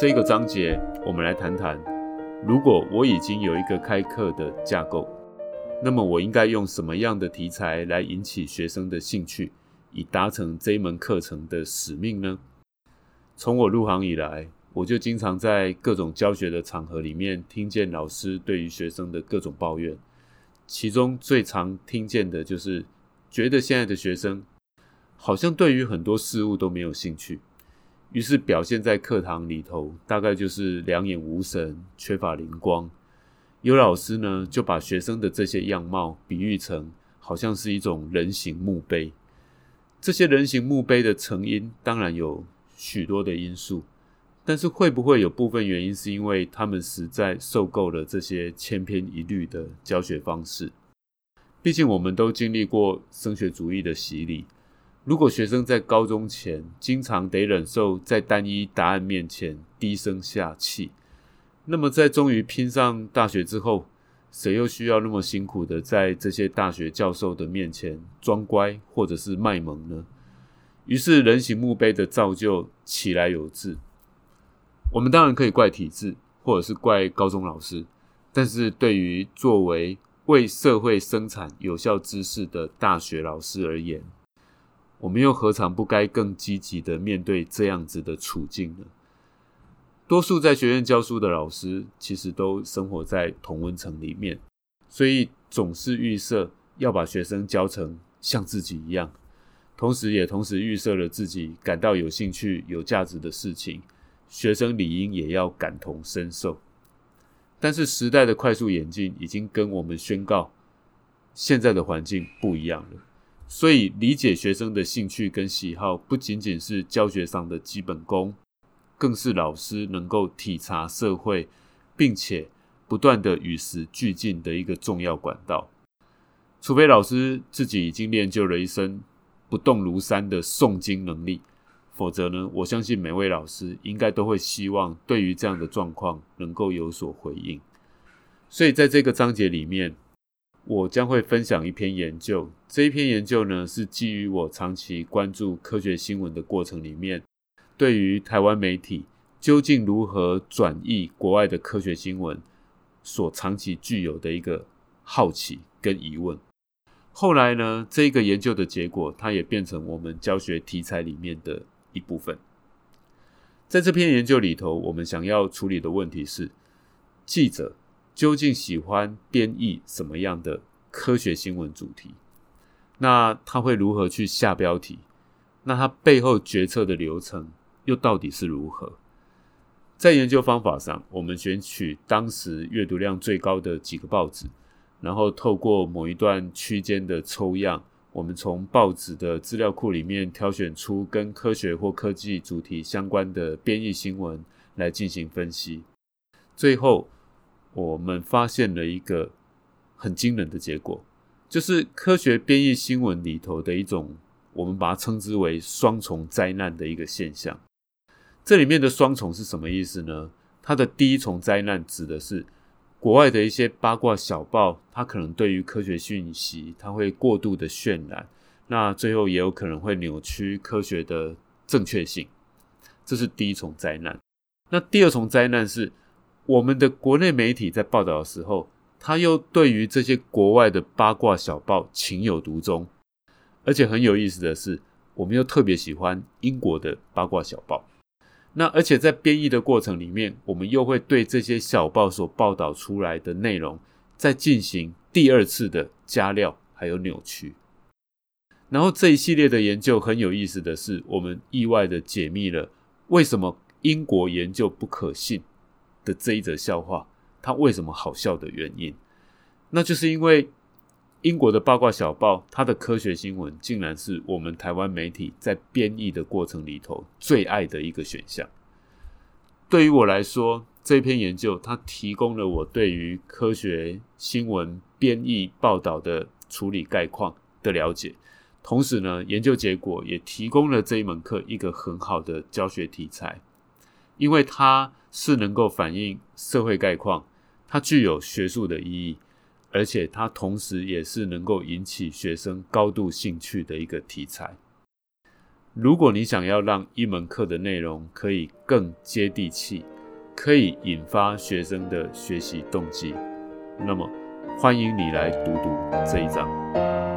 这个章节，我们来谈谈，如果我已经有一个开课的架构，那么我应该用什么样的题材来引起学生的兴趣，以达成这一门课程的使命呢？从我入行以来，我就经常在各种教学的场合里面，听见老师对于学生的各种抱怨，其中最常听见的就是觉得现在的学生好像对于很多事物都没有兴趣。于是表现在课堂里头，大概就是两眼无神、缺乏灵光。有老师呢，就把学生的这些样貌比喻成，好像是一种人形墓碑。这些人形墓碑的成因，当然有许多的因素，但是会不会有部分原因，是因为他们实在受够了这些千篇一律的教学方式？毕竟我们都经历过升学主义的洗礼。如果学生在高中前经常得忍受在单一答案面前低声下气，那么在终于拼上大学之后，谁又需要那么辛苦的在这些大学教授的面前装乖或者是卖萌呢？于是人形墓碑的造就起来有致。我们当然可以怪体制，或者是怪高中老师，但是对于作为为社会生产有效知识的大学老师而言，我们又何尝不该更积极的面对这样子的处境呢？多数在学院教书的老师，其实都生活在同温层里面，所以总是预设要把学生教成像自己一样，同时也同时预设了自己感到有兴趣、有价值的事情，学生理应也要感同身受。但是时代的快速演进，已经跟我们宣告，现在的环境不一样了。所以，理解学生的兴趣跟喜好，不仅仅是教学上的基本功，更是老师能够体察社会，并且不断的与时俱进的一个重要管道。除非老师自己已经练就了一身不动如山的诵经能力，否则呢，我相信每位老师应该都会希望对于这样的状况能够有所回应。所以，在这个章节里面。我将会分享一篇研究，这一篇研究呢是基于我长期关注科学新闻的过程里面，对于台湾媒体究竟如何转译国外的科学新闻所长期具有的一个好奇跟疑问。后来呢，这一个研究的结果，它也变成我们教学题材里面的一部分。在这篇研究里头，我们想要处理的问题是记者。究竟喜欢编译什么样的科学新闻主题？那他会如何去下标题？那他背后决策的流程又到底是如何？在研究方法上，我们选取当时阅读量最高的几个报纸，然后透过某一段区间的抽样，我们从报纸的资料库里面挑选出跟科学或科技主题相关的编译新闻来进行分析，最后。我们发现了一个很惊人的结果，就是科学编译新闻里头的一种，我们把它称之为双重灾难的一个现象。这里面的双重是什么意思呢？它的第一重灾难指的是国外的一些八卦小报，它可能对于科学讯息，它会过度的渲染，那最后也有可能会扭曲科学的正确性，这是第一重灾难。那第二重灾难是。我们的国内媒体在报道的时候，他又对于这些国外的八卦小报情有独钟，而且很有意思的是，我们又特别喜欢英国的八卦小报。那而且在编译的过程里面，我们又会对这些小报所报道出来的内容，再进行第二次的加料还有扭曲。然后这一系列的研究很有意思的是，我们意外的解密了为什么英国研究不可信。的这一则笑话，它为什么好笑的原因，那就是因为英国的八卦小报，它的科学新闻竟然是我们台湾媒体在编译的过程里头最爱的一个选项。对于我来说，这篇研究它提供了我对于科学新闻编译报道的处理概况的了解，同时呢，研究结果也提供了这一门课一个很好的教学题材。因为它是能够反映社会概况，它具有学术的意义，而且它同时也是能够引起学生高度兴趣的一个题材。如果你想要让一门课的内容可以更接地气，可以引发学生的学习动机，那么欢迎你来读读这一章。